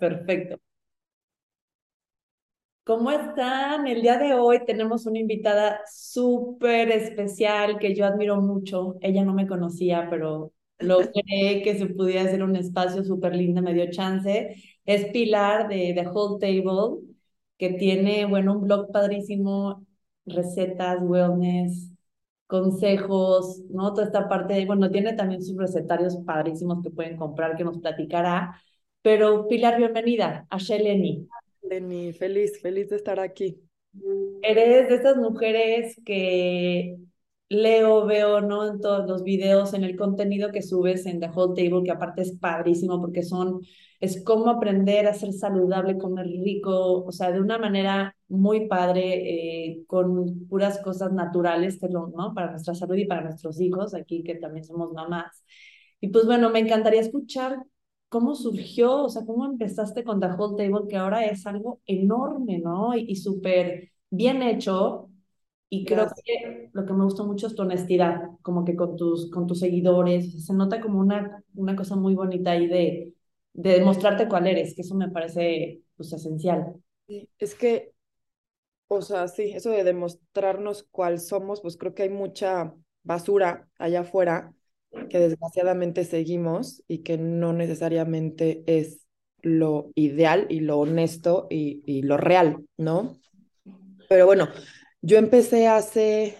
Perfecto. ¿Cómo están? El día de hoy tenemos una invitada súper especial que yo admiro mucho. Ella no me conocía, pero logré que se pudiera hacer un espacio súper lindo, me dio chance. Es Pilar de The Whole Table, que tiene, bueno, un blog padrísimo, recetas, wellness, consejos, ¿no? Toda esta parte de, bueno, tiene también sus recetarios padrísimos que pueden comprar, que nos platicará. Pero Pilar, bienvenida a Sheleni. Lenny, feliz, feliz de estar aquí. Eres de estas mujeres que leo, veo, ¿no? En todos los videos, en el contenido que subes en The Whole Table, que aparte es padrísimo porque son, es cómo aprender a ser saludable, comer rico, o sea, de una manera muy padre, eh, con puras cosas naturales, que ¿no? Para nuestra salud y para nuestros hijos, aquí que también somos mamás. Y pues bueno, me encantaría escuchar cómo surgió, o sea, cómo empezaste con The Whole Table, que ahora es algo enorme, ¿no? Y, súper bien hecho. Y creo que lo que me gustó mucho es tu honestidad, como que con tus, con tus seguidores, se nota como una, una cosa muy bonita ahí de, de demostrarte cuál eres, que eso me parece pues esencial. Sí, es que, o sea, sí, eso de demostrarnos cuál somos, pues creo que hay mucha basura allá afuera que desgraciadamente seguimos y que no necesariamente es lo ideal y lo honesto y, y lo real, ¿no? Pero bueno, yo empecé hace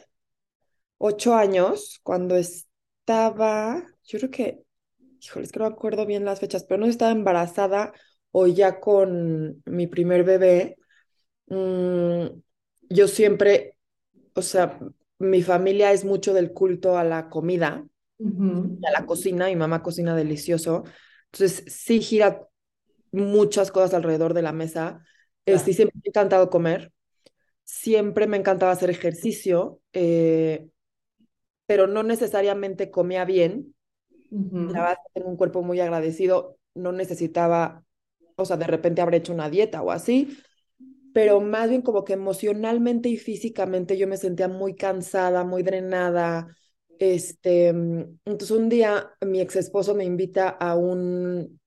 ocho años cuando estaba, yo creo que, híjoles, que no acuerdo bien las fechas, pero no estaba embarazada o ya con mi primer bebé. Mm, yo siempre, o sea, mi familia es mucho del culto a la comida a la cocina, mi mamá cocina delicioso. Entonces, sí gira muchas cosas alrededor de la mesa. Eh, sí, siempre me ha encantado comer. Siempre me encantaba hacer ejercicio, eh, pero no necesariamente comía bien. Uh tengo un cuerpo muy agradecido. No necesitaba, o sea, de repente habré hecho una dieta o así, pero más bien como que emocionalmente y físicamente yo me sentía muy cansada, muy drenada, este, mm, entonces un día mi ex esposo me invita a un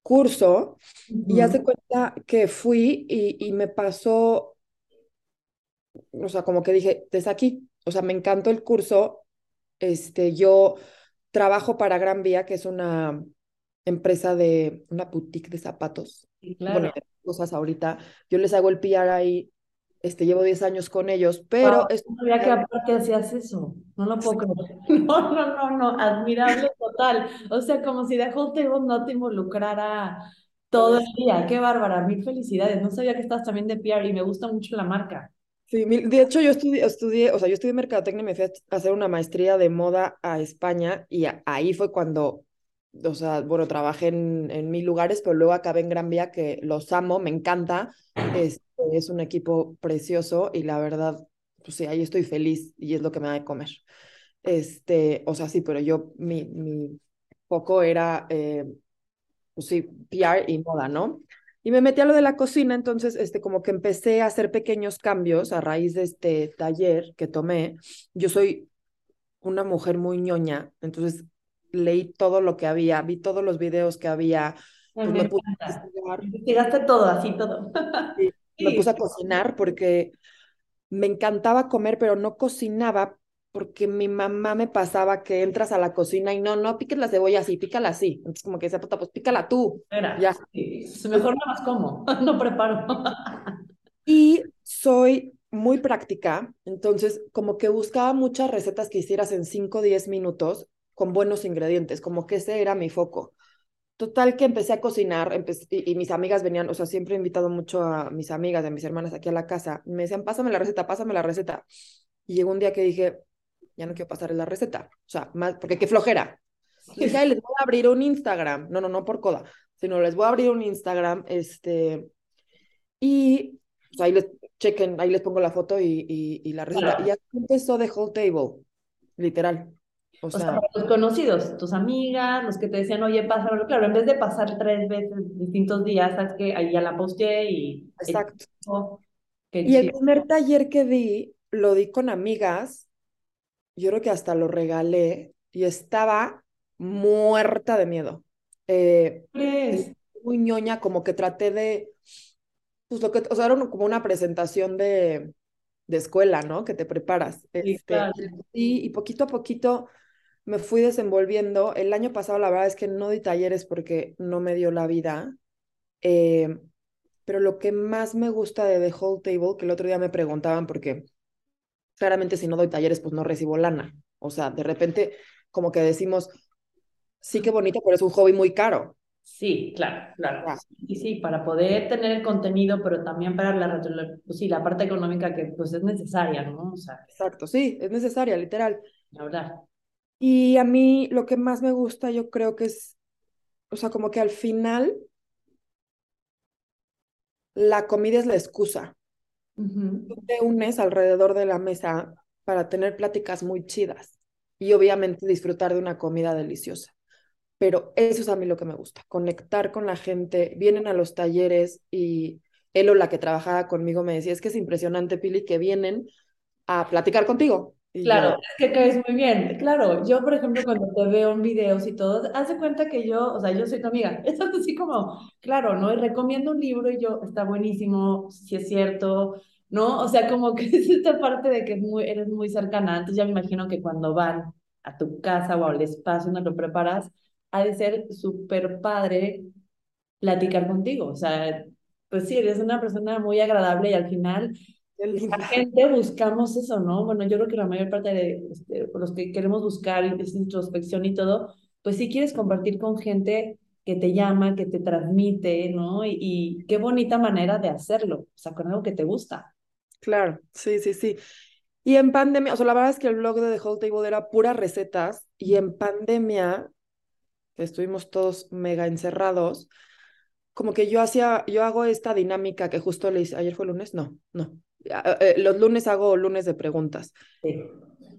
curso y hace cuenta que fui y, y, me pasó, o sea, como que dije, desde aquí, o sea, me encantó el curso. Este, yo trabajo para Gran Vía, que es una empresa de, una boutique de zapatos. Bueno, cosas ahorita. Yo les hago el PR ahí este, llevo 10 años con ellos, pero... no sabía que aparte hacías eso, no lo puedo creer. No, no, no, no, admirable total. O sea, como si The Whole Table no te involucrara todo el día. Qué bárbara, mil felicidades. No sabía que estás también de PR y me gusta mucho la marca. Sí, de hecho yo estudié, estudié, o sea, yo estudié mercadotecnia y me fui a hacer una maestría de moda a España y ahí fue cuando, o sea, bueno, trabajé en, en mil lugares, pero luego acabé en Gran Vía, que los amo, me encanta. Este, es un equipo precioso y la verdad, pues sí, ahí estoy feliz y es lo que me da de comer. Este, o sea, sí, pero yo, mi, mi foco era, eh, pues sí, PR y moda, ¿no? Y me metí a lo de la cocina, entonces, este, como que empecé a hacer pequeños cambios a raíz de este taller que tomé. Yo soy una mujer muy ñoña, entonces leí todo lo que había, vi todos los videos que había. Pues me, Investigaste todo, así todo. Sí, me puse a cocinar porque me encantaba comer, pero no cocinaba porque mi mamá me pasaba que entras a la cocina y no, no piques la cebolla así, pícala así. Entonces, como que decía, puta, pues pícala tú. ya. Mejor no más como, no preparo. y soy muy práctica, entonces, como que buscaba muchas recetas que hicieras en 5 o 10 minutos con buenos ingredientes, como que ese era mi foco. Total que empecé a cocinar y, mis amigas venían, o sea, siempre he invitado mucho a mis amigas, a mis hermanas aquí a la casa. Me decían, pásame la receta, pásame la receta. Y llegó un día que dije, ya no quiero pasar la receta. O sea, más, porque qué flojera. Y dije, les voy a abrir un Instagram. No, no, no por coda, sino les voy a abrir un Instagram, este, y pues, ahí les chequen, ahí les pongo la foto y, y, la receta. Y así empezó The Whole Table, literal. O sea, los conocidos, tus amigas, los que te decían, oye, pásalo, claro, en vez de pasar tres veces distintos días, sabes que ahí ya la posteé y... Exacto. y el primer taller que di, lo di con amigas, yo creo que hasta lo regalé y estaba muerta de miedo. Eh, muy ñoña, como que traté de, pues lo que, o sea, era como una presentación de, de escuela, ¿no? Que te preparas. Sí, Este, claro. y, y poquito a poquito me fui desenvolviendo. El año pasado, la verdad es que no di talleres porque no me dio la vida. Eh, pero lo que más me gusta de The Whole Table, que el otro día me preguntaban, porque claramente si no doy talleres, pues no recibo lana. O sea, de repente, como que decimos, sí que bonito, pero es un hobby muy caro. Sí, claro, claro. Ah. Y sí, para poder tener el contenido, pero también para la, pues sí, la parte económica que pues es necesaria, ¿no? O sea, Exacto, sí, es necesaria, literal. la verdad. Y a mí lo que más me gusta, yo creo que es, o sea, como que al final la comida es la excusa. Tú te unes alrededor de la mesa para tener pláticas muy chidas y obviamente disfrutar de una comida deliciosa. Pero eso es a mí lo que me gusta, conectar con la gente. Vienen a los talleres y él o la que trabajaba conmigo me decía, es que es impresionante, Pili, que vienen a platicar contigo. Claro, yo, es que caes muy bien. Claro, yo, por ejemplo, cuando te veo en videos y todo, haz de cuenta que yo, o sea, yo soy tu amiga. Es así como, claro, ¿no? Y recomiendo un libro y yo, está buenísimo, si es cierto, ¿no? O sea, como que es esta parte de que es muy, eres muy cercana. Entonces ya me imagino que cuando van a tu casa o al espacio donde lo preparas, ha de ser súper padre platicar contigo. O sea, pues sí, eres una persona muy agradable y al final la gente buscamos eso, ¿no? Bueno, yo creo que la mayor parte de este, los que queremos buscar introspección y todo, pues sí quieres compartir con gente que te llama, que te transmite, ¿no? Y, y qué bonita manera de hacerlo, o sea, con algo que te gusta. Claro, sí, sí, sí. Y en pandemia, o sea, la verdad es que el blog de The Whole Table era puras recetas y en pandemia, estuvimos todos mega encerrados, como que yo hacía, yo hago esta dinámica que justo le hice, ayer fue lunes, no, no, los lunes hago lunes de preguntas Sí.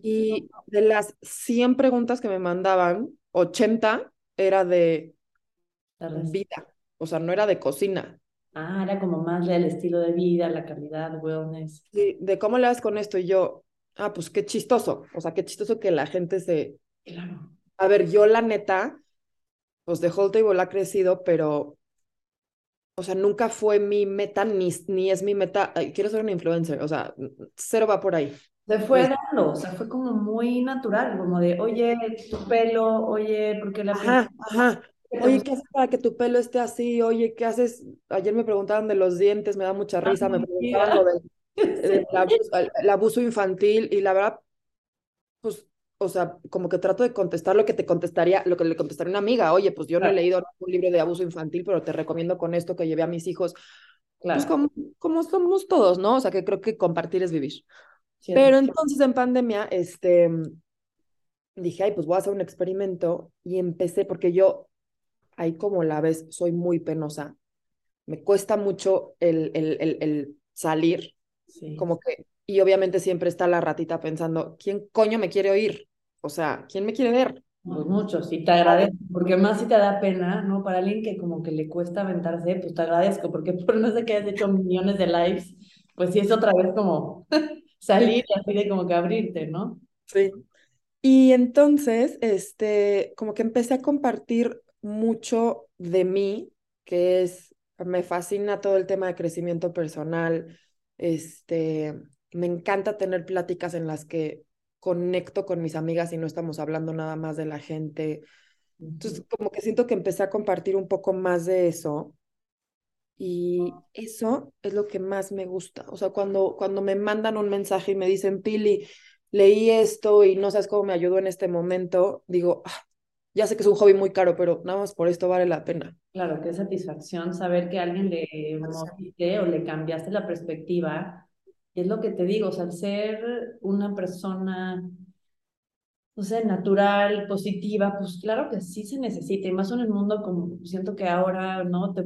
y de las 100 preguntas que me mandaban, 80 era de vida, o sea, no era de cocina, Ah, era como más del estilo de vida, la calidad, wellness. Sí, de cómo le das con esto y yo, ah, pues qué chistoso, o sea, qué chistoso que la gente se... Claro. A ver, yo la neta, pues de Whole Table ha crecido, pero, o sea, nunca fue mi meta, ni, ni es mi meta, ay, quiero ser una influencer, o sea, cero va por ahí. Se fue Es- dando, o sea, fue como muy natural, como de, oye, tu pelo, oye, ¿por qué la? Ajá, ajá. ¿Qué te Oye? ¿qué haces para que tu pelo esté así? Oye, ¿qué haces? Ayer me preguntaban de los dientes, me da mucha risa, me preguntaban lo del, Sí. del abuso, el- abuso infantil y la verdad, pues, o sea, como que trato de contestar lo que te contestaría, lo que le contestaría una amiga. Oye, pues yo no he leído un libro de abuso infantil, pero te recomiendo con esto que llevé a mis hijos. Pues claro, como, como somos todos, ¿no? O sea, que creo que compartir es vivir. cierto. Pero entonces en pandemia, este, dije, ay, pues voy a hacer un experimento y empecé, porque yo, ahí como la ves, soy muy penosa. Me cuesta mucho el, el, el, el salir, Sí. como que, y obviamente siempre está la ratita pensando, ¿quién coño me quiere oír? O sea, ¿quién me quiere ver? Pues muchos, y te agradezco, porque más si te da pena, ¿no? Para alguien que como que le cuesta aventarse, pues te agradezco, porque por no sé que hayas hecho millones de lives, pues sí es otra vez como salir y así de como que abrirte, ¿no? Sí. Y entonces, este, como que empecé a compartir mucho de mí, que es, me fascina todo el tema de crecimiento personal, este, me encanta tener pláticas en las que conecto con mis amigas y no estamos hablando nada más de la gente. Entonces, como que siento que empecé a compartir un poco más de eso y eso es lo que más me gusta. O sea, cuando, cuando me mandan un mensaje y me dicen, Pili, leí esto y no sabes cómo me ayudó en este momento, digo, "Ah, ya sé que es un hobby muy caro, pero nada más por esto vale la pena. Claro, qué satisfacción saber que a alguien le moviste o le cambiaste la perspectiva. Es lo que te digo, o sea, al ser una persona, no sé, natural, positiva, pues claro que sí se necesita, y más en el mundo como siento que ahora, ¿no? Te,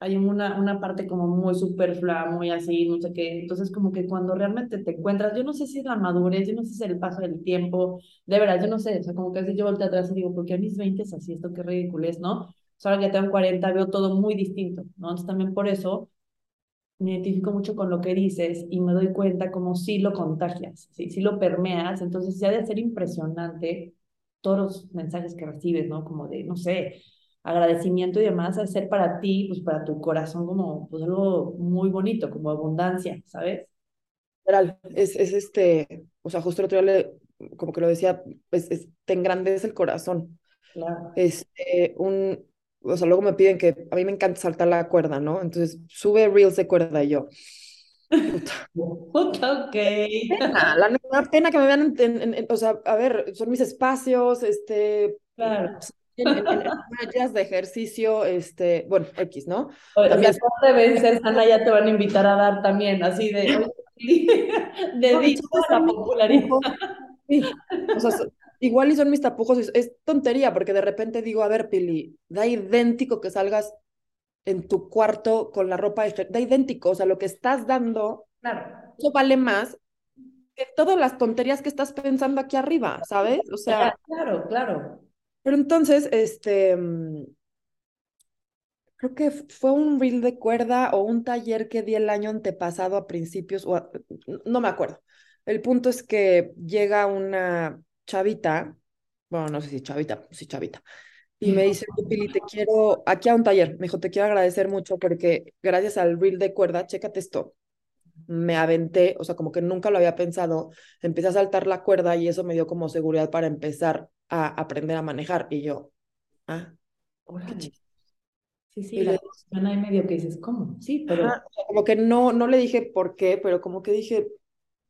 hay una, una parte como muy superflua, muy así, no sé qué. Entonces, como que cuando realmente te encuentras, yo no sé si es la madurez, yo no sé si es el paso del tiempo, de verdad, yo no sé, o sea, como que a yo volteo atrás y digo, ¿por qué a mis 20 es así? Esto qué ridículo es, ¿no? O sea, ahora que tengo 40 veo todo muy distinto, ¿no? Entonces, también por eso me identifico mucho con lo que dices y me doy cuenta como si lo contagias, si, si lo permeas, entonces ya de ser impresionante todos los mensajes que recibes, ¿no? Como de, no sé, agradecimiento y demás, a ser para ti, pues para tu corazón como pues algo muy bonito, como abundancia, ¿sabes? Es, es este, o sea, justo el otro día le, como que lo decía, pues es, te engrandece el corazón. Claro. Este, un, o sea, luego me piden que a mí me encanta saltar la cuerda, ¿no? Entonces sube reels de cuerda y yo. Puta, ok. Pena, la neta, pena que me vean, en, en, o sea, a ver, son mis espacios, este, Claro. en, en, en de ejercicio, este, bueno, X, ¿no? Oye, También- después de vencer, Ana, ya te van a invitar a dar también, así de, oye, dedito a la popularidad. Sí, o sea, igual y son mis tapujos, es, es tontería, porque de repente digo, a ver, Pili, da idéntico que salgas en tu cuarto con la ropa, da idéntico, o sea, lo que estás dando, Claro. eso vale más que todas las tonterías que estás pensando aquí arriba, ¿sabes? O sea, Claro, claro. pero entonces, este, mm, creo que fue un reel de cuerda o un taller que di el año antepasado a principios, o a- no me acuerdo. El punto es que llega una chavita, bueno, no sé si chavita, sí chavita, y me dice, "Oye, Pili, te quiero, aquí a un taller, me dijo, te quiero agradecer mucho porque gracias al reel de cuerda, chécate esto, me aventé, o sea, como que nunca lo había pensado, empecé a saltar la cuerda y eso me dio como seguridad para empezar a aprender a manejar, y yo, ah, Órale. chido. Sí, sí, Y la cuestión ahí medio que dices, ¿cómo? Sí, pero Ajá, como que no, no le dije por qué, pero como que dije,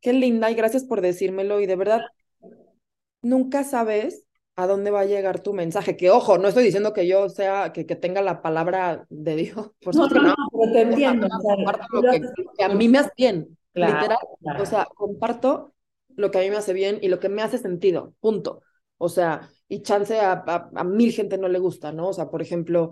qué linda y gracias por decírmelo y de verdad nunca sabes a dónde va a llegar tu mensaje. Que ojo, no estoy diciendo que yo sea, que, que tenga la palabra de Dios, por no, no, no, pero te entiendo. comparto lo que, que a mí me hace bien, Claro, literal. claro. O sea, comparto lo que a mí me hace bien y lo que me hace sentido, punto. O sea, y chance a, a, a mil gente no le gusta, ¿no? O sea, por ejemplo,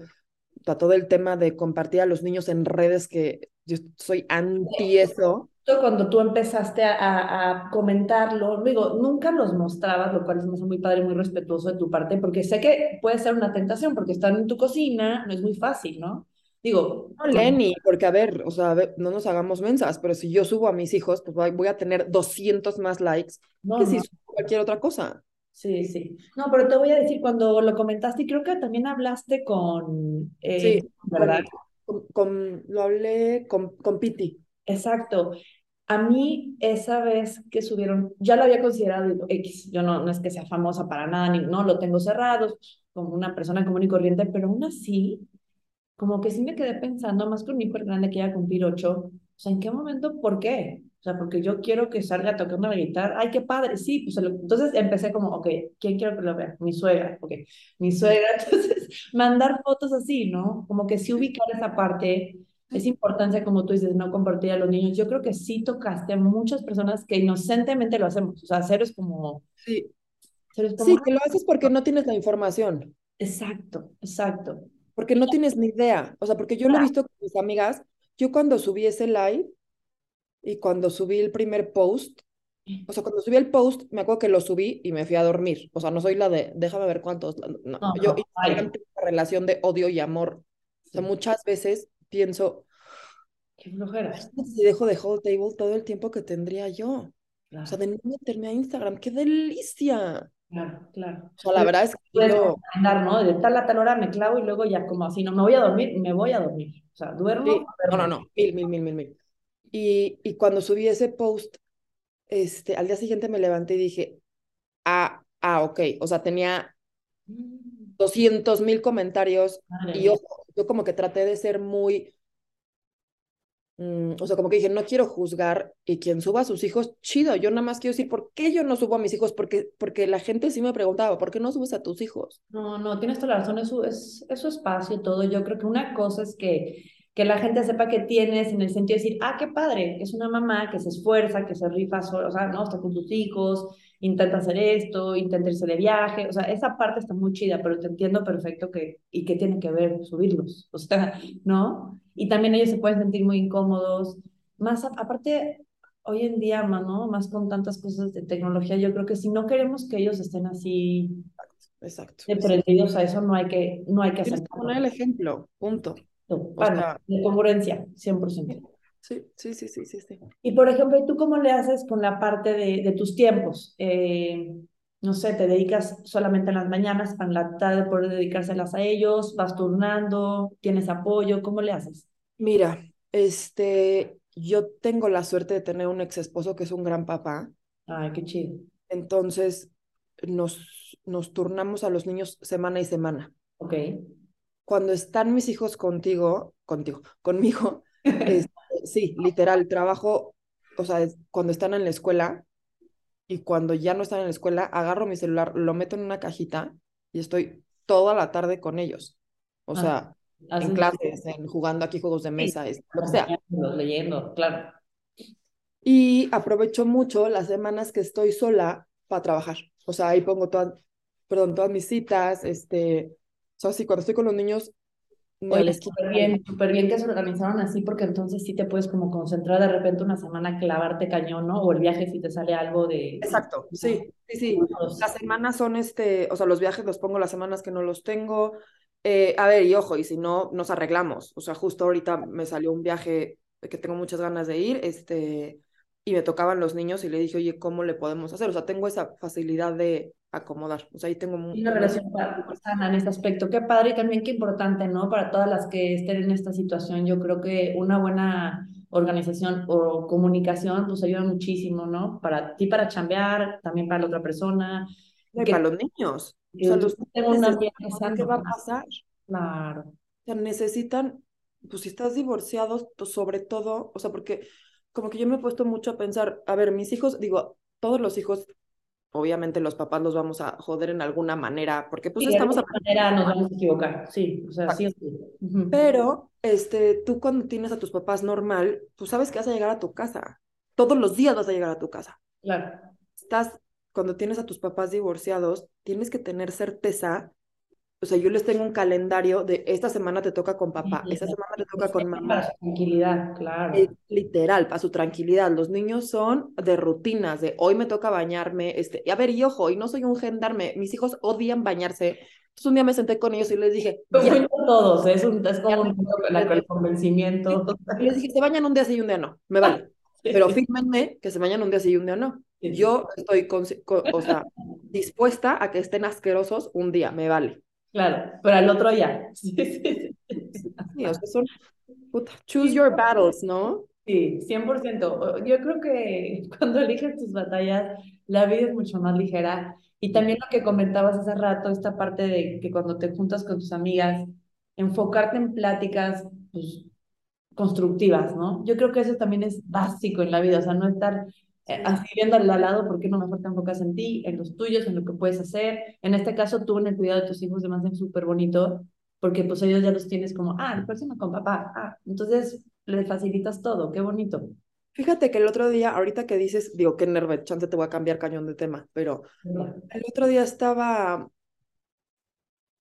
sea, todo el tema de compartir a los niños en redes, que yo soy anti eso. Justo cuando tú empezaste a, a, a comentarlo, digo, nunca los mostrabas, lo cual hace muy padre y muy respetuoso de tu parte, porque sé que puede ser una tentación, porque están en tu cocina, no es muy fácil, ¿no? Digo, No, Lenny, porque a ver, o sea, a ver, no nos hagamos mensas, pero si yo subo a mis hijos, pues voy- a tener 200 más likes no, que no. si subo cualquier otra cosa. Sí, sí. No, pero te voy a decir, cuando lo comentaste, y creo que también hablaste con, eh, Sí, ¿verdad? con, con- con- lo hablé con, con Piti. Exacto. A mí, esa vez que subieron, ya lo había considerado digo, X, yo no, no es que sea famosa para nada, ni, no lo tengo cerrado, como una persona común y corriente, pero aún así, como que sí me quedé pensando, más mi hijo el grande que ya cumplir ocho, o sea, ¿en qué momento? ¿Por qué? O sea, porque yo quiero que salga tocando la guitarra, ay, qué padre, sí, pues entonces empecé como, ok, ¿quién quiero que lo vea? Mi suegra, ok, mi suegra, entonces mandar fotos así, ¿no? Como que sí ubicar esa parte, esa importancia, como tú dices, no compartir a los niños, yo creo que sí tocaste a muchas personas que inocentemente lo hacemos, o sea, cero es como, Sí, cero es como, sí, que lo haces porque no tienes la información, exacto, exacto, porque no tienes ni idea. O sea, porque yo lo he visto con mis amigas, yo cuando subí ese live y cuando subí el primer post, o sea, cuando subí el post, me acuerdo que lo subí y me fui a dormir. O sea, no soy la de, déjame ver cuántos. No, No, yo no, una relación de odio y amor. O sea, muchas veces pienso, qué flojera. "Imagínate si dejo de Whole Table todo el tiempo que tendría yo. O sea, Claro, de no meterme a Instagram, ¡qué delicia! claro, claro. O sea, la verdad es que puedes andar, ¿no? De tal a tal hora me clavo y luego ya como así, no me voy a dormir, me voy a dormir. O sea, duermo, sí, no, no, no, mil, mil, mil, mil, mil. Y, y cuando subí ese post, este, al día siguiente me levanté y dije, ah, ah, ok. O sea, tenía Mm, 200 mil comentarios Madre y ojo, yo como que traté de ser muy, mm, o sea, como que dije, no quiero juzgar y quien suba a sus hijos, chido, yo nada más quiero decir, ¿por qué yo no subo a mis hijos? Porque, porque la gente sí me preguntaba, ¿por qué no subes a tus hijos? No, no, tienes toda la razón, es su, es, es su espacio y todo. Yo creo que una cosa es que, que la gente sepa que tienes en el sentido de decir, ah, qué padre, es una mamá que se esfuerza, que se rifa sola, o sea, no, está con sus hijos, intenta hacer esto, intenta irse de viaje, o sea, esa parte está muy chida, pero te entiendo perfecto que, y qué tiene que ver subirlos, o sea, ¿no? Y también ellos se pueden sentir muy incómodos, más a- aparte, hoy en día, ¿no? Más con tantas cosas de tecnología, yo creo que si no queremos que ellos estén así Exacto. de sí. prendidos a eso no hay que, no hay que hacer que poner el ejemplo, punto. Bueno, sea- de congruencia, 100%. Sí, sí, sí, sí, sí, sí. Y por ejemplo, ¿y tú cómo le haces con la parte de, de tus tiempos? Eh, no sé, te dedicas solamente en las mañanas, para en la tarde poder dedicárselas a ellos, vas turnando, tienes apoyo, ¿cómo le haces? Mira, este, yo tengo la suerte de tener un ex esposo que es un gran papá. Ay, qué chido. Entonces, nos, nos turnamos a los niños semana y semana. Ok. Cuando están mis hijos contigo, contigo, conmigo, este, sí, literal, trabajo, o sea, cuando están en la escuela y cuando ya no están en la escuela, agarro mi celular, lo meto en una cajita y estoy toda la tarde con ellos. O sea, en clases, en jugando aquí juegos de mesa, lo que sea. Leyendo, claro. Y aprovecho mucho las semanas que estoy sola para trabajar. O sea, ahí pongo todas, perdón, todas mis citas, este, o sea, sí, cuando estoy con los niños, Oye, súper bien, súper bien que se organizaron así, porque entonces sí te puedes como concentrar de repente una semana, clavarte cañón, ¿no? O el viaje si te sale algo de... Exacto, sí, sí, sí. Las semanas son este, o sea, los viajes los pongo las semanas que no los tengo. Eh, a ver, y ojo, y si no, nos arreglamos. O sea, justo ahorita me salió un viaje que tengo muchas ganas de ir, este, y me tocaban los niños y le dije, oye, ¿cómo le podemos hacer? O sea, tengo esa facilidad de acomodar. O sea, ahí tengo una relación sana en este aspecto. Qué padre y también qué importante, ¿no? Para todas las que estén en esta situación, yo creo que una buena organización o comunicación pues ayuda muchísimo, ¿no? Para ti para chambear, también para la otra persona. Y para los niños. O sea, los niños ¿Qué va a pasar? Claro. O sea, necesitan, pues si estás divorciado, pues, sobre todo, o sea, porque como que yo me he puesto mucho a pensar, a ver, mis hijos, digo, todos los hijos, obviamente los papás los vamos a joder en alguna manera, porque pues estamos... De manera nos vamos a equivocar, sí, o sea, sí. Pero, este, tú cuando tienes a tus papás normal, pues sabes que vas a llegar a tu casa. Todos los días vas a llegar a tu casa. Claro. Estás, cuando tienes a tus papás divorciados, tienes que tener certeza o sea, yo les tengo un calendario de esta semana te toca con papá, esta semana te toca con mamá. Para su tranquilidad, claro. literal, para su tranquilidad. Los niños son de rutinas, de hoy me toca bañarme, este, y a ver, y ojo, y no soy un gendarme, mis hijos odian bañarse. Entonces un día me senté con ellos y les dije, ya. todos, es, un, es como un el convencimiento. Y les dije, se bañan un día sí y un día no, me vale. Pero fírmenme que se bañan un día sí y un día no. Yo estoy o sea, dispuesta a que estén asquerosos un día, me vale. Claro, pero al otro ya. Sí, sí, o sea, son, choose your battles, ¿no? Sí, 100%. Yo creo que cuando eliges tus batallas, la vida es mucho más ligera. Y también lo que comentabas hace rato, esta parte de que cuando te juntas con tus amigas, enfocarte en pláticas pues, constructivas, ¿no? Yo creo que eso también es básico en la vida, o sea, no estar así viendo al lado, ¿por qué no mejor te enfocas en ti, en los tuyos, en lo que puedes hacer? En este caso, tú en el cuidado de tus hijos, además es súper bonito, porque pues ellos ya los tienes como, ah, el próximo con papá, ah, entonces le facilitas todo, qué bonito. Fíjate que el otro día, ahorita que dices, digo, qué nerve, chance te voy a cambiar cañón de tema, pero el otro día estaba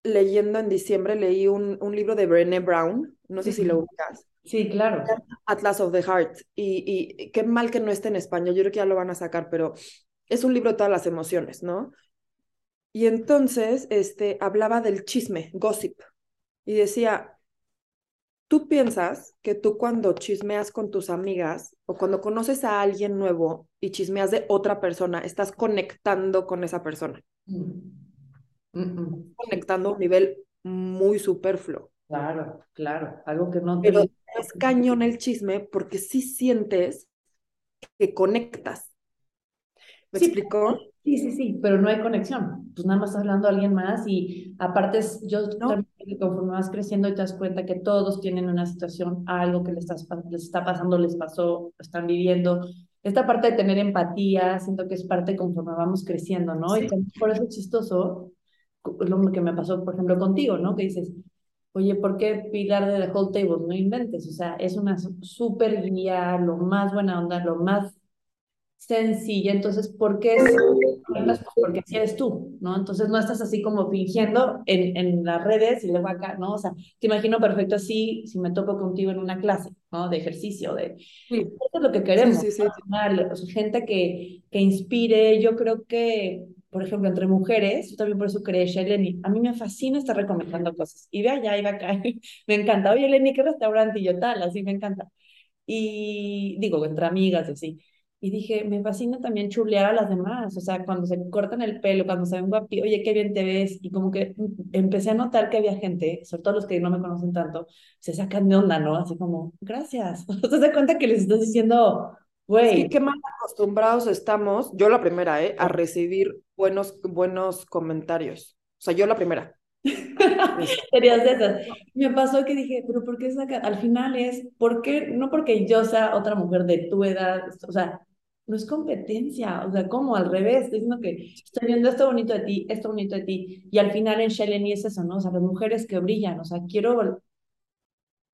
leyendo en diciembre, leí un, un libro de Brené Brown, no sé si lo ubicas. Sí, claro. Atlas of the Heart. Y, y qué mal que no esté en español, yo creo que ya lo van a sacar, pero es un libro de todas las emociones, ¿no? Y entonces este, hablaba del chisme, gossip, y decía, tú piensas que tú cuando chismeas con tus amigas o cuando conoces a alguien nuevo y chismeas de otra persona, estás conectando con esa persona. Mm. Conectando a un nivel muy superfluo. Claro, claro, algo que no te... Pero es cañón el chisme porque sí sientes que conectas. ¿Me explicó? Sí, sí, sí, pero no hay conexión. Pues nada más estás hablando a alguien más y aparte yo también conforme vas creciendo y te das cuenta que todos tienen una situación, algo que les, les está pasando, les pasó, están viviendo. Esta parte de tener empatía, siento que es parte conforme vamos creciendo, ¿no? Y por eso es chistoso lo que me pasó, por ejemplo, contigo, ¿no? Que dices, Oye, ¿por qué Pilar de The Whole Table? No inventes, o sea, es una súper guía, lo más buena onda, lo más sencilla. Entonces, ¿por qué es? Pues porque si eres tú, ¿no? Entonces no estás así como fingiendo en, en las redes y luego acá, ¿no? O sea, te imagino perfecto así si me topo contigo en una clase, ¿no? De ejercicio, de... Sí. Eso es lo que queremos. Sí, sí, sí. gente que, que inspire. Yo creo que por ejemplo, entre mujeres, yo también por eso creé Sheleni. A mí me fascina estar recomendando cosas. Y ve allá, y va acá. me encanta. Oye, Lenny, ¿qué restaurante? Y yo tal, así me encanta. Y digo, entre amigas y así. Y dije, me fascina también chulear a las demás, o sea, cuando se cortan el pelo, cuando se ven guapi, oye, qué bien te ves, y como que empecé a notar que había gente, sobre todo los que no me conocen tanto, se sacan de onda, ¿no? Así como, gracias, te das cuenta que les estás diciendo, güey. Sí, qué mal acostumbrados estamos, yo la primera, ¿eh? A recibir buenos, buenos comentarios. O sea, yo la primera. Serías de esas. Me pasó que dije, pero ¿por qué saca? Al final es, ¿por qué? No porque yo sea otra mujer de tu edad, o sea, no es competencia, o sea, ¿cómo? Al revés, estoy diciendo que estoy viendo esto bonito de ti, esto bonito de ti, y al final en Shelly es eso, ¿no? O sea, las mujeres que brillan, o sea, quiero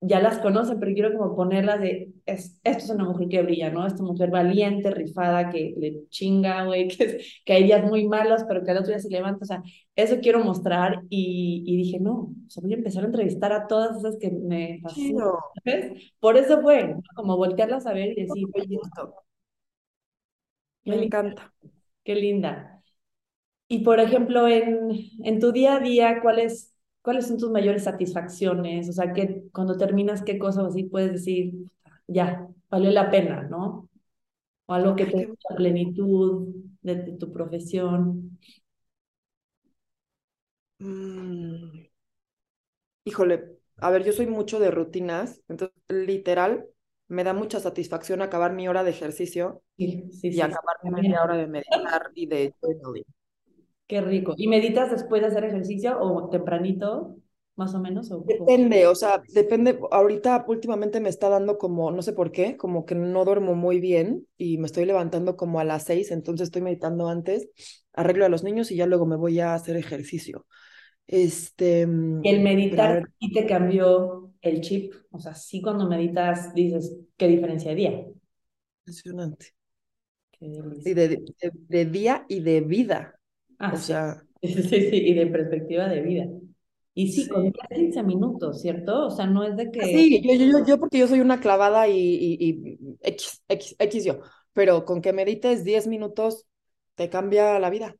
ya las conocen, pero quiero como ponerlas de, es, esto es una mujer que brilla, ¿no? Esta mujer valiente, rifada, que le chinga, güey, que, que hay días muy malos, pero que al otro día se levanta, o sea, eso quiero mostrar y, y dije, no, o sea, voy a empezar a entrevistar a todas esas que me fascinan, ¿sabes? Por eso fue, como voltearlas a ver y decir, oye, esto. Me encanta. Qué linda. Y por ejemplo, en, en tu día a día, ¿cuál es ¿Cuáles son tus mayores satisfacciones? O sea, que cuando terminas qué cosa así puedes decir, ya, valió la pena, ¿no? O algo que te da plenitud de, tu profesión. Mm. Híjole, a ver, yo soy mucho de rutinas, entonces literal me da mucha satisfacción acabar mi hora de ejercicio y acabar mi media hora de meditar y de journaling. Qué rico. ¿Y meditas después de hacer ejercicio o tempranito, más o menos? O, depende, o sea, depende. Ahorita últimamente me está dando como, no sé por qué, como que no duermo muy bien y me estoy levantando como a las seis, entonces estoy meditando antes, arreglo a los niños y ya luego me voy a hacer ejercicio. Este. El meditar y te cambió el chip. O sea, sí cuando meditas dices, ¿qué diferencia de día? Impresionante. Sí, de, de día y de vida. Ah, o sea. Sí, sí, sí, y de perspectiva de vida. Y sí, con 15 minutos, ¿cierto? O sea, no es de que... Sí, yo, yo, yo porque yo soy una clavada y, y, X, X, X yo, pero con que medites 10 minutos te cambia la vida.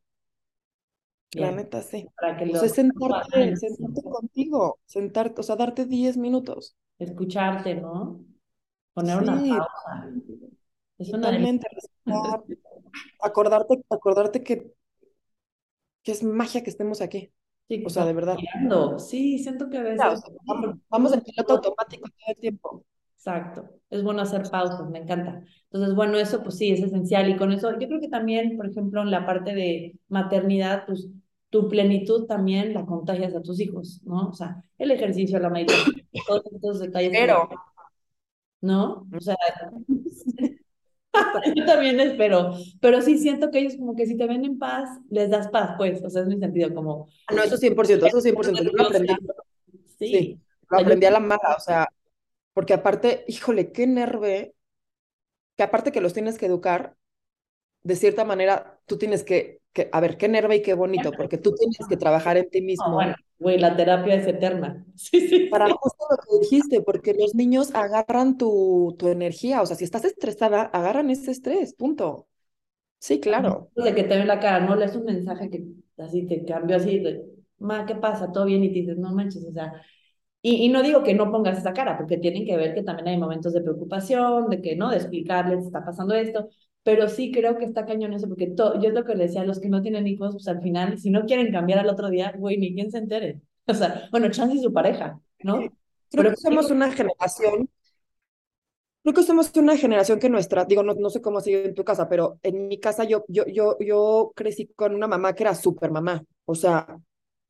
La neta, sí. Para que lo... sentarte, sentarte contigo, sentarte, o sea, darte 10 minutos. Escucharte, ¿no? Poner una pausa. Es Totalmente, acordarte, acordarte que es magia que estemos aquí. Sí, o sea, de verdad. Sí, siento que a veces... vamos, en piloto automático todo el tiempo. Exacto. Es bueno hacer pausas, me encanta. Entonces, bueno, eso pues sí, es esencial. Y con eso, yo creo que también, por ejemplo, en la parte de maternidad, pues tu plenitud también la contagias a tus hijos, ¿no? O sea, el ejercicio, la meditación, todos estos detalles. Pero... ¿No? O sea, Yo también espero, pero sí siento que ellos como que si te ven en paz, les das paz, pues, o sea, es mi sentido como... Ah, no, eso 100%, eso 100%, yo lo aprendí. Sí. lo aprendí a la mala, o sea, porque aparte, híjole, qué nerve, que aparte que los tienes que educar, de cierta manera, tú tienes que, que a ver, qué nerve y qué bonito, porque tú tienes que trabajar en ti mismo. bueno, güey, la terapia es eterna. Sí, sí. Para justo lo que dijiste, porque los niños agarran tu, tu energía, o sea, si estás estresada, agarran ese estrés, punto. Sí, claro. De que te ve la cara, no lees un mensaje que así te cambió así, de, ma, ¿qué pasa? ¿Todo bien? Y te dices, no manches, o sea, y, y, no digo que no pongas esa cara, porque tienen que ver que también hay momentos de preocupación, de que, ¿no? De explicarles, está pasando esto, pero sí creo que está cañón eso, porque todo, yo es lo que le decía a los que no tienen hijos, pues al final, si no quieren cambiar al otro día, güey, ni quien se entere. O sea, bueno, chance y su pareja, ¿no? Creo que somos una generación, creo que somos una generación que nuestra, digo, no, no sé cómo sigue en tu casa, pero en mi casa yo, yo, yo, yo crecí con una mamá que era súper mamá, o sea,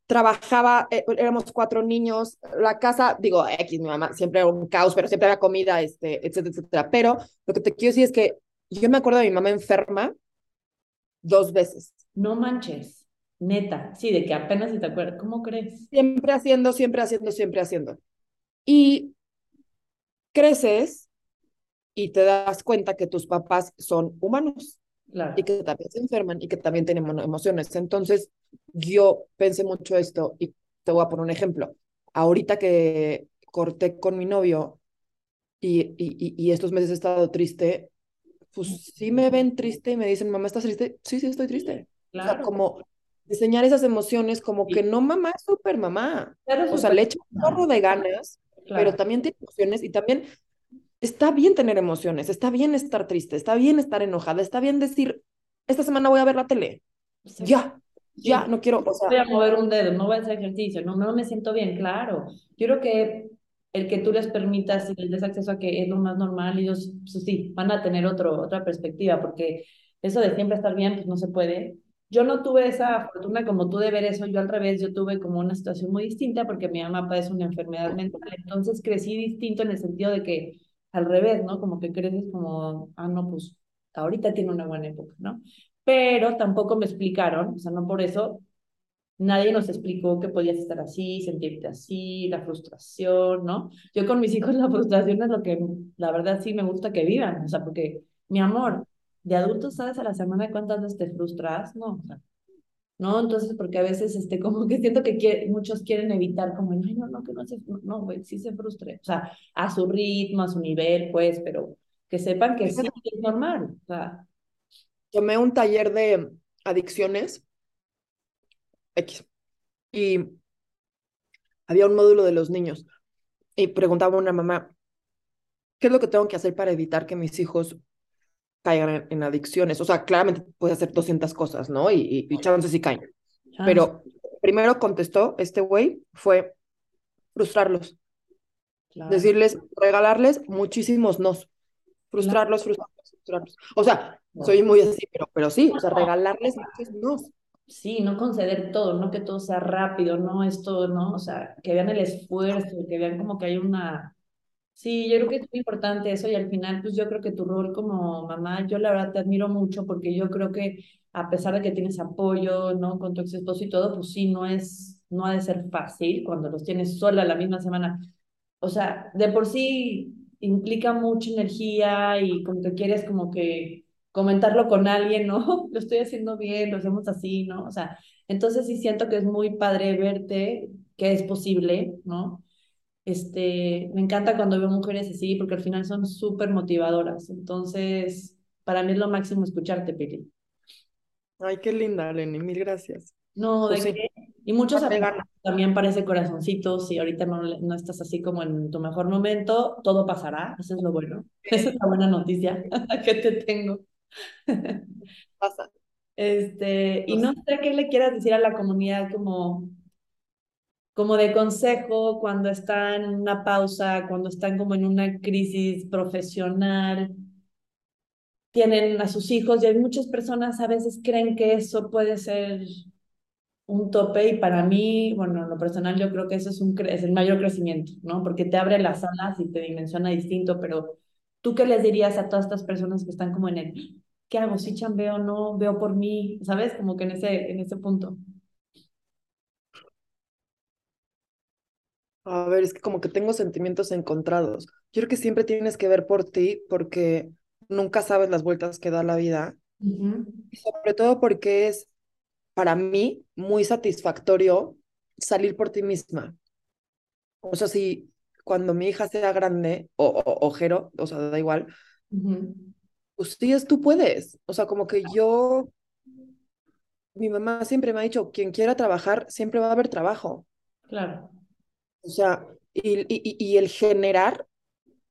trabajaba, eh, éramos cuatro niños, la casa, digo, X, mi mamá, siempre era un caos, pero siempre había comida, este, etcétera, etcétera. Pero lo que te quiero decir es que yo me acuerdo de mi mamá enferma dos veces. No manches, neta, sí, de que apenas se te acuerdas, ¿cómo crees? Siempre haciendo, siempre haciendo, siempre haciendo. Y creces y te das cuenta que tus papás son humanos. Claro. Y que también se enferman y que también tienen emociones. Entonces, yo pensé mucho esto y te voy a poner un ejemplo. Ahorita que corté con mi novio y, y, y estos meses he estado triste, pues sí me ven triste y me dicen, mamá, ¿estás triste? Sí, sí, estoy triste. Claro. O sea, como diseñar esas emociones como que no, mamá es súper mamá. o sea, le echo un chorro de ganas, pero también tiene emociones y también está bien tener emociones, está bien estar triste, está bien estar enojada, está bien decir, esta semana voy a ver la tele. Ya, ya, no quiero, o sea, voy a mover un dedo, no voy a hacer ejercicio, no, no me siento bien, claro. Yo creo que el que tú les permitas y les des acceso a que es lo más normal, ellos pues, sí, van a tener otro, otra perspectiva, porque eso de siempre estar bien, pues no se puede. Yo no tuve esa fortuna como tú de ver eso, yo al revés, yo tuve como una situación muy distinta porque mi mamá padece una enfermedad mental, entonces crecí distinto en el sentido de que al revés, ¿no? Como que creces como, ah, no, pues ahorita tiene una buena época, ¿no? Pero tampoco me explicaron, o sea, no por eso, nadie nos explicó que podías estar así, sentirte así, la frustración, ¿no? Yo con mis hijos la frustración es lo que, la verdad, sí me gusta que vivan, o sea, porque, mi amor, de adultos, ¿sabes a la semana cuántas veces te frustras? No, o sea, ¿no? Entonces, porque a veces, este, como que siento que muchos quieren evitar, como, ay, no, no, que no se, no, güey, sí se frustre, o sea, a su ritmo, a su nivel, pues, pero que sepan que sí es normal, o sea. Tomé un taller de adicciones, X, y había un módulo de los niños, y preguntaba a una mamá, ¿qué es lo que tengo que hacer para evitar que mis hijos caigan en, adicciones. O sea, claramente puede hacer 200 cosas, ¿no? Y, y, chances sí caen. Pero primero contestó este güey fue frustrarlos. Decirles, regalarles muchísimos nos. Frustrarlos, frustrarlos, frustrarlos. O sea, soy muy así, pero, pero sí, o sea, regalarles muchos nos. Sí, no conceder todo, no que todo sea rápido, no esto, no, o sea, que vean el esfuerzo, que vean como que hay una, Sí, yo creo que es muy importante eso y al final, pues yo creo que tu rol como mamá, yo la verdad te admiro mucho porque yo creo que a pesar de que tienes apoyo, ¿no? Con tu ex esposo y todo, pues sí, no es, no ha de ser fácil cuando los tienes sola la misma semana. O sea, de por sí implica mucha energía y como que quieres como que comentarlo con alguien, ¿no? Lo estoy haciendo bien, lo hacemos así, ¿no? O sea, entonces sí siento que es muy padre verte que es posible, ¿no? Este, me encanta cuando veo mujeres así porque al final son súper motivadoras. Entonces, para mí es lo máximo escucharte, Pili. Ay, qué linda, Lenny, mil gracias. No, pues de qué. Y muchos también parece corazoncitos y ahorita no, no estás así como en tu mejor momento, todo pasará, eso es lo bueno. Esa es la buena noticia que te tengo. Pasa. Este, y no sé qué le quieras decir a la comunidad como como de consejo cuando están en una pausa, cuando están como en una crisis profesional, tienen a sus hijos y hay muchas personas a veces creen que eso puede ser un tope y para mí, bueno, en lo personal yo creo que eso es, un es el mayor crecimiento, ¿no? Porque te abre las alas y te dimensiona distinto, pero ¿tú qué les dirías a todas estas personas que están como en el, ¿qué hago? ¿Si chambeo o no? ¿Veo por mí? ¿Sabes? Como que en ese, en ese punto. A ver, es que como que tengo sentimientos encontrados. Yo creo que siempre tienes que ver por ti porque nunca sabes las vueltas que da la vida. Y sobre todo porque es, para mí, muy satisfactorio salir por ti misma. O sea, si cuando mi hija sea grande o, o, Jero, o sea, da igual, pues sí, es, tú puedes. O sea, como que yo, mi mamá siempre me ha dicho, quien quiera trabajar, siempre va a haber trabajo. Claro. O sea, y, y, y el generar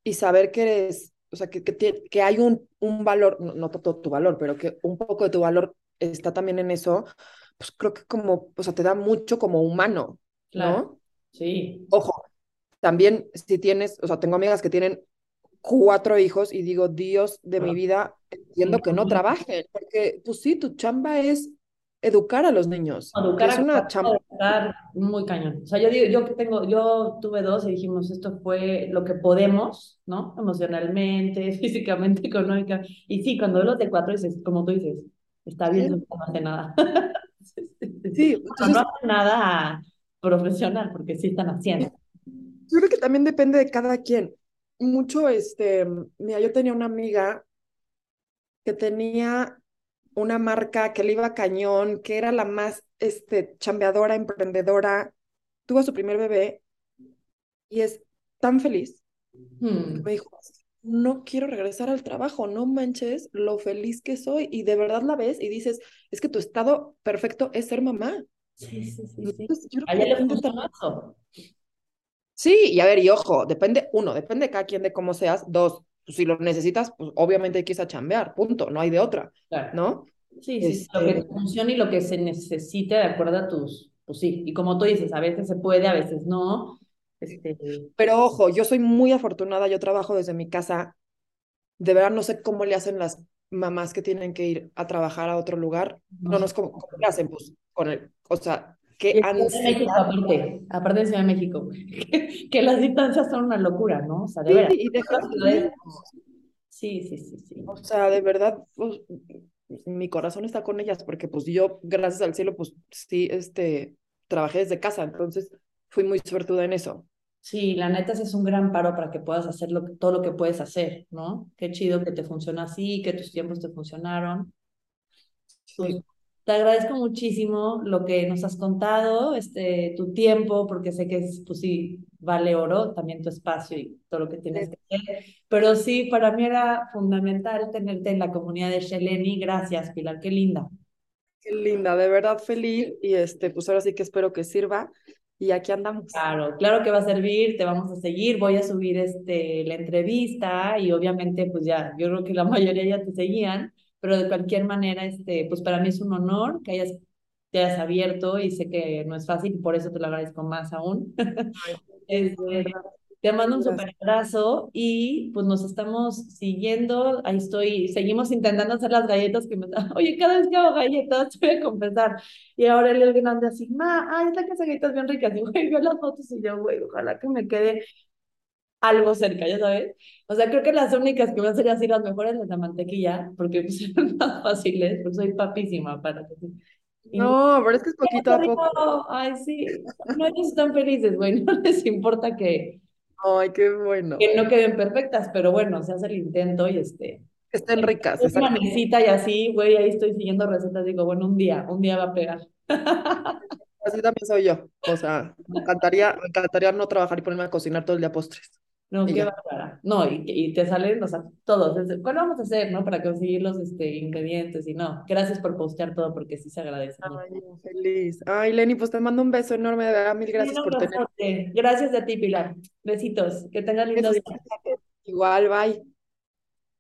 y saber que eres, o sea, que, que, que hay un, un valor, no, todo tu valor, pero que un poco de tu valor está también en eso, pues creo que como, o sea, te da mucho como humano, ¿no? Sí. Ojo, también si tienes, o sea, tengo amigas que tienen cuatro hijos y digo, Dios de mi vida, entiendo que no trabajen, porque pues sí, tu chamba es educar a los niños. Educar es una chamba. muy cañón. O sea, yo digo, yo tengo, yo tuve dos y dijimos, esto fue lo que podemos, ¿no? Emocionalmente, físicamente, económica. Y sí, cuando los de cuatro dices, como tú dices, está bien, no hace nada. sí, entonces, no hace nada profesional, porque sí están haciendo. Yo creo que también depende de cada quien. Mucho, este, mira, yo tenía una amiga que tenía una marca que le iba cañón, que era la más este, chambeadora, emprendedora, tuvo su primer bebé y es tan feliz. Hmm. Me dijo, no quiero regresar al trabajo, no manches lo feliz que soy. Y de verdad la ves y dices, es que tu estado perfecto es ser mamá. Sí, sí, sí. sí. Yo le Sí, y a ver, y ojo, depende, uno, depende de cada quien de cómo seas. Dos, pues, si lo necesitas, pues obviamente hay que irse a chambear, punto, no hay de otra, Claro. ¿no? Sí, sí, lo que Este, te funcione y lo que se necesite de acuerdo a tus, pues sí, y como tú dices, a veces se puede, a veces no. Este, pero ojo, yo soy muy afortunada, yo trabajo desde mi casa. De verdad no sé cómo le hacen las mamás que tienen que ir a trabajar a otro lugar. no No, no es como, ¿cómo le hacen? Pues con el, o sea, qué de México, aparte, aparte de Ciudad de México, que, que las distancias son una locura, ¿no? O sea, de Sí, y niños. Sí, sí, sí, sí. O sea, de verdad, pues, mi corazón está con ellas porque pues yo, gracias al cielo, pues sí, este, trabajé desde casa, entonces fui muy suertuda en eso. Sí, la neta es un gran paro para que puedas hacer lo todo lo que puedes hacer, ¿no? Qué chido que te funciona así, que tus tiempos te funcionaron. Pues Sí, te agradezco muchísimo lo que nos has contado, este, tu tiempo, porque sé que es, pues sí, vale oro, también tu espacio y todo lo que tienes que hacer. Pero sí, para mí era fundamental tenerte en la comunidad de Sheleni. Gracias, Pilar, qué linda. qué linda, de verdad feliz y este, pues ahora sí que espero que sirva y aquí andamos. Claro, claro que va a servir, te vamos a seguir, voy a subir este, la entrevista y obviamente pues ya, yo creo que la mayoría ya te seguían, pero de cualquier manera, este, pues para mí es un honor que hayas, te hayas abierto y sé que no es fácil y por eso te lo agradezco más aún. Este, te mando un super abrazo y pues nos estamos siguiendo. Ahí estoy, seguimos intentando hacer las galletas que me da. Oye, cada vez que hago galletas, te voy a confesar. Y ahora el grande así, ma, ay, es la que hace galletas bien ricas. Y güey, veo las fotos y yo, güey, ojalá que me quede algo cerca, ya sabes. O sea, creo que las únicas que me hacen así las mejores las de mantequilla, porque pues, son más fáciles, pues soy papísima para que y no, pero es que es "Ay, poquito a poco. rico". Ay, sí, no ellos están felices, güey, no les importa que Ay, qué bueno. que no queden perfectas, pero bueno, se hace el intento y este, estén ricas, una exacto. mesita y así, güey, ahí estoy siguiendo recetas, digo, bueno, un día, un día va a pegar. Así también soy yo. O sea, me encantaría, me encantaría no trabajar y ponerme a cocinar todo el día postres. No, qué bárbara. No, y, y te salen, o sea, todos. ¿Cuál vamos a hacer, no? Para conseguir los este, ingredientes y no. Gracias por postear todo porque sí se agradece. Ay, feliz. Ay, Lenny, pues te mando un beso enorme, de verdad, mil gracias Sí, por tener. Gracias a ti, Pilar. Besitos. Que tengas lindo Besos. día. Igual, bye.